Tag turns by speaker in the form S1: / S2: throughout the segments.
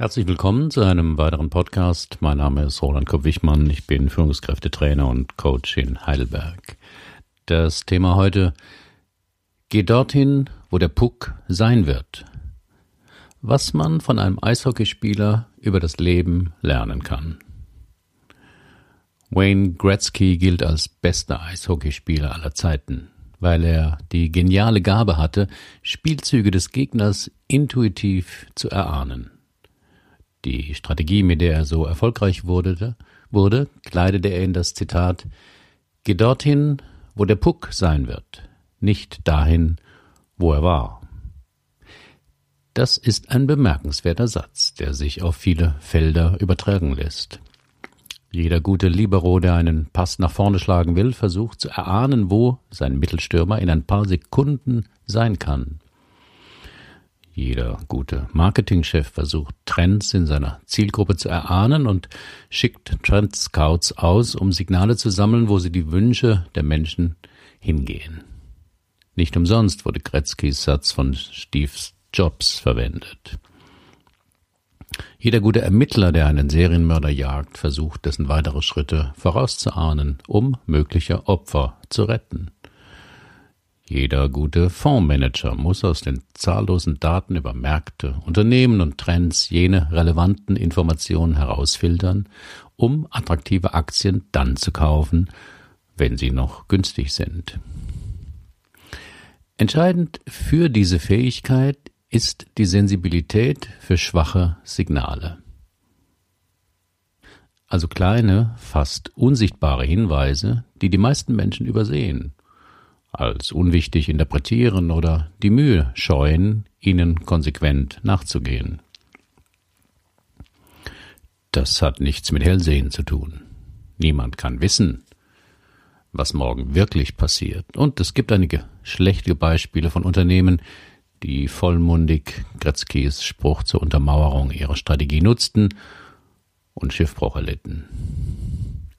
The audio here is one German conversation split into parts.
S1: Herzlich willkommen zu einem weiteren Podcast. Mein Name ist Roland Kopp-Wichmann. Ich bin Führungskräftetrainer und Coach in Heidelberg. Das Thema heute Geh dorthin, wo der Puck sein wird. Was man von einem Eishockeyspieler über das Leben lernen kann. Wayne Gretzky gilt als bester Eishockeyspieler aller Zeiten, weil er die geniale Gabe hatte, Spielzüge des Gegners intuitiv zu erahnen. Die Strategie, mit der er so erfolgreich wurde, wurde, kleidete er in das Zitat Geh dorthin, wo der Puck sein wird, nicht dahin, wo er war. Das ist ein bemerkenswerter Satz, der sich auf viele Felder übertragen lässt. Jeder gute Libero, der einen Pass nach vorne schlagen will, versucht zu erahnen, wo sein Mittelstürmer in ein paar Sekunden sein kann. Jeder gute Marketingchef versucht Trends in seiner Zielgruppe zu erahnen und schickt Trend Scouts aus, um Signale zu sammeln, wo sie die Wünsche der Menschen hingehen. Nicht umsonst wurde Gretzkys Satz von Steve Jobs verwendet. Jeder gute Ermittler, der einen Serienmörder jagt, versucht, dessen weitere Schritte vorauszuahnen, um mögliche Opfer zu retten. Jeder gute Fondsmanager muss aus den zahllosen Daten über Märkte, Unternehmen und Trends jene relevanten Informationen herausfiltern, um attraktive Aktien dann zu kaufen, wenn sie noch günstig sind. Entscheidend für diese Fähigkeit ist die Sensibilität für schwache Signale. Also kleine, fast unsichtbare Hinweise, die die meisten Menschen übersehen als unwichtig interpretieren oder die Mühe scheuen, ihnen konsequent nachzugehen. Das hat nichts mit Hellsehen zu tun. Niemand kann wissen, was morgen wirklich passiert. Und es gibt einige schlechte Beispiele von Unternehmen, die vollmundig Gretzkys Spruch zur Untermauerung ihrer Strategie nutzten und Schiffbruch erlitten.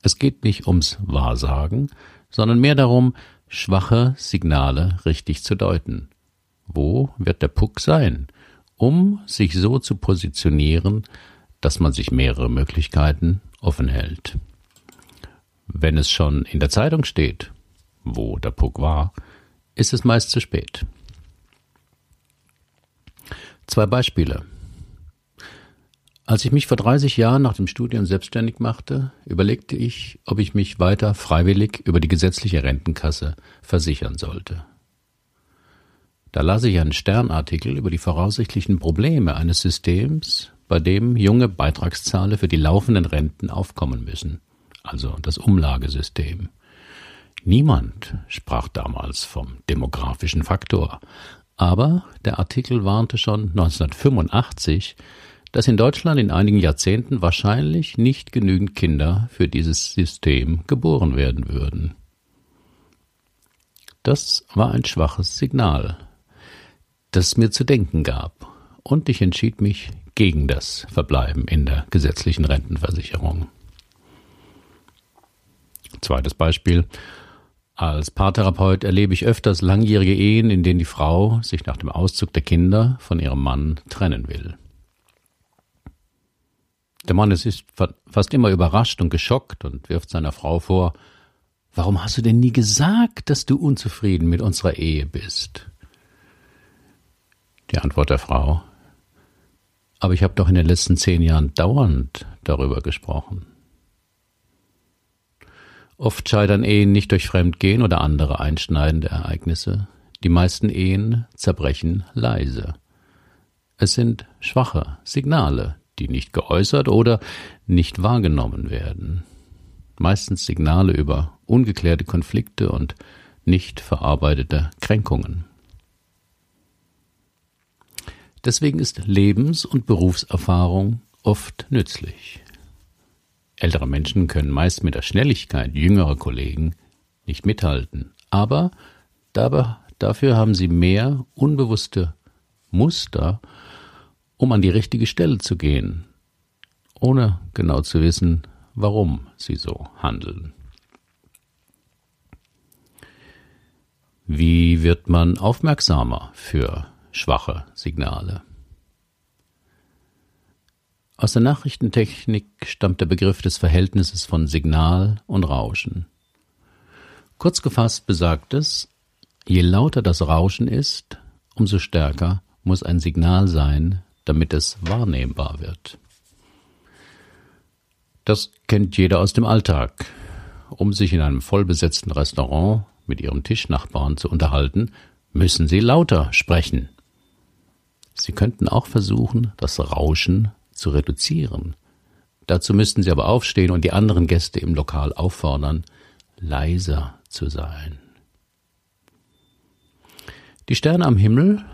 S1: Es geht nicht ums Wahrsagen, sondern mehr darum, schwache Signale richtig zu deuten. Wo wird der Puck sein, um sich so zu positionieren, dass man sich mehrere Möglichkeiten offen hält. Wenn es schon in der Zeitung steht, wo der Puck war, ist es meist zu spät. Zwei Beispiele. Als ich mich vor 30 Jahren nach dem Studium selbstständig machte, überlegte ich, ob ich mich weiter freiwillig über die gesetzliche Rentenkasse versichern sollte. Da las ich einen Sternartikel über die voraussichtlichen Probleme eines Systems, bei dem junge Beitragszahler für die laufenden Renten aufkommen müssen, also das Umlagesystem. Niemand sprach damals vom demografischen Faktor, aber der Artikel warnte schon 1985, dass in Deutschland in einigen Jahrzehnten wahrscheinlich nicht genügend Kinder für dieses System geboren werden würden. Das war ein schwaches Signal, das mir zu denken gab, und ich entschied mich gegen das Verbleiben in der gesetzlichen Rentenversicherung. Zweites Beispiel. Als Paartherapeut erlebe ich öfters langjährige Ehen, in denen die Frau sich nach dem Auszug der Kinder von ihrem Mann trennen will. Der Mann ist fast immer überrascht und geschockt und wirft seiner Frau vor, Warum hast du denn nie gesagt, dass du unzufrieden mit unserer Ehe bist? Die Antwort der Frau, aber ich habe doch in den letzten zehn Jahren dauernd darüber gesprochen. Oft scheitern Ehen nicht durch Fremdgehen oder andere einschneidende Ereignisse. Die meisten Ehen zerbrechen leise. Es sind schwache Signale, die nicht geäußert oder nicht wahrgenommen werden. Meistens Signale über ungeklärte Konflikte und nicht verarbeitete Kränkungen. Deswegen ist Lebens- und Berufserfahrung oft nützlich. Ältere Menschen können meist mit der Schnelligkeit jüngerer Kollegen nicht mithalten, aber dafür haben sie mehr unbewusste Muster um an die richtige Stelle zu gehen, ohne genau zu wissen, warum sie so handeln. Wie wird man aufmerksamer für schwache Signale? Aus der Nachrichtentechnik stammt der Begriff des Verhältnisses von Signal und Rauschen. Kurz gefasst besagt es, je lauter das Rauschen ist, umso stärker muss ein Signal sein, damit es wahrnehmbar wird. Das kennt jeder aus dem Alltag. Um sich in einem vollbesetzten Restaurant mit ihrem Tischnachbarn zu unterhalten, müssen sie lauter sprechen. Sie könnten auch versuchen, das Rauschen zu reduzieren. Dazu müssten sie aber aufstehen und die anderen Gäste im Lokal auffordern, leiser zu sein. Die Sterne am Himmel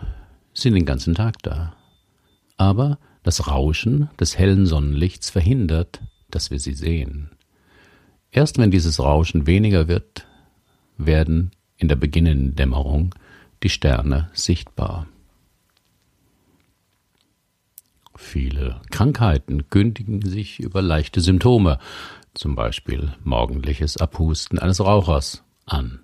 S1: sind den ganzen Tag da. Aber das Rauschen des hellen Sonnenlichts verhindert, dass wir sie sehen. Erst wenn dieses Rauschen weniger wird, werden in der beginnenden Dämmerung die Sterne sichtbar. Viele Krankheiten kündigen sich über leichte Symptome, zum Beispiel morgendliches Abhusten eines Rauchers, an.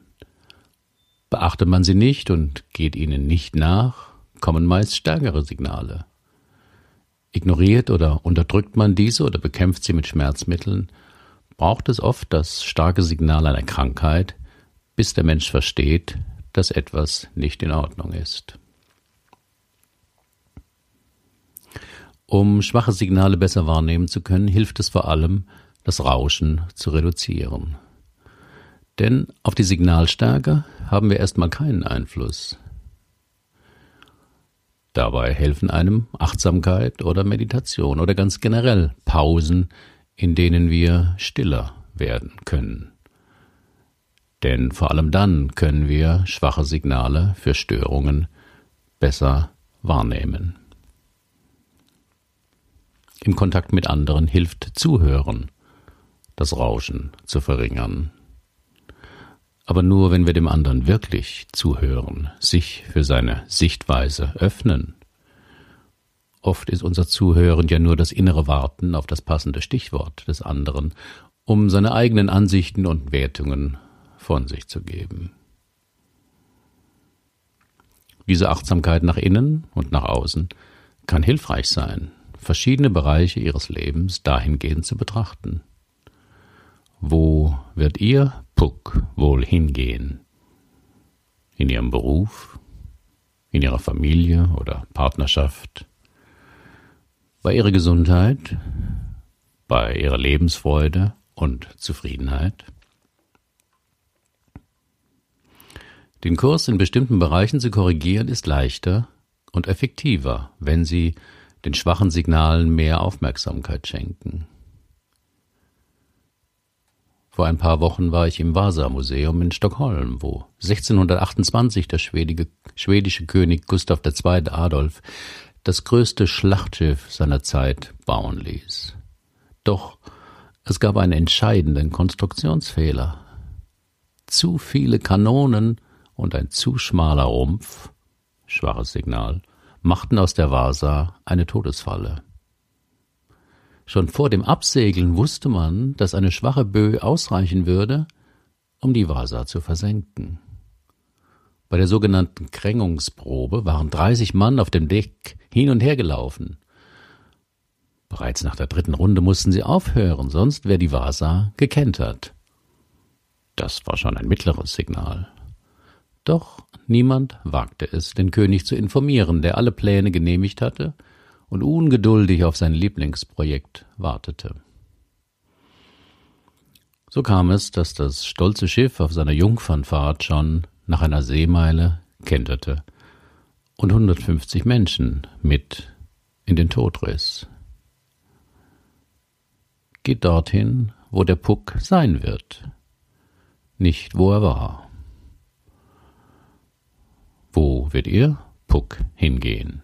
S1: Beachtet man sie nicht und geht ihnen nicht nach, kommen meist stärkere Signale. Ignoriert oder unterdrückt man diese oder bekämpft sie mit Schmerzmitteln, braucht es oft das starke Signal einer Krankheit, bis der Mensch versteht, dass etwas nicht in Ordnung ist. Um schwache Signale besser wahrnehmen zu können, hilft es vor allem, das Rauschen zu reduzieren. Denn auf die Signalstärke haben wir erstmal keinen Einfluss. Dabei helfen einem Achtsamkeit oder Meditation oder ganz generell Pausen, in denen wir stiller werden können. Denn vor allem dann können wir schwache Signale für Störungen besser wahrnehmen. Im Kontakt mit anderen hilft Zuhören, das Rauschen zu verringern aber nur wenn wir dem anderen wirklich zuhören, sich für seine Sichtweise öffnen. Oft ist unser Zuhören ja nur das innere Warten auf das passende Stichwort des anderen, um seine eigenen Ansichten und Wertungen von sich zu geben. Diese Achtsamkeit nach innen und nach außen kann hilfreich sein, verschiedene Bereiche ihres Lebens dahingehend zu betrachten. Wo wird Ihr Puck wohl hingehen? In Ihrem Beruf, in Ihrer Familie oder Partnerschaft, bei Ihrer Gesundheit, bei Ihrer Lebensfreude und Zufriedenheit? Den Kurs in bestimmten Bereichen zu korrigieren ist leichter und effektiver, wenn Sie den schwachen Signalen mehr Aufmerksamkeit schenken. Vor ein paar Wochen war ich im Vasa-Museum in Stockholm, wo 1628 der schwedische, schwedische König Gustav II. Adolf das größte Schlachtschiff seiner Zeit bauen ließ. Doch es gab einen entscheidenden Konstruktionsfehler. Zu viele Kanonen und ein zu schmaler Rumpf, schwaches Signal, machten aus der Vasa eine Todesfalle. Schon vor dem Absegeln wusste man, dass eine schwache Böe ausreichen würde, um die Vasa zu versenken. Bei der sogenannten Krängungsprobe waren 30 Mann auf dem Deck hin und her gelaufen. Bereits nach der dritten Runde mussten sie aufhören, sonst wäre die Vasa gekentert. Das war schon ein mittleres Signal. Doch niemand wagte es, den König zu informieren, der alle Pläne genehmigt hatte und ungeduldig auf sein Lieblingsprojekt wartete. So kam es, dass das stolze Schiff auf seiner Jungfernfahrt schon nach einer Seemeile kenterte und 150 Menschen mit in den Tod riss. Geht dorthin, wo der Puck sein wird, nicht wo er war. Wo wird Ihr Puck hingehen?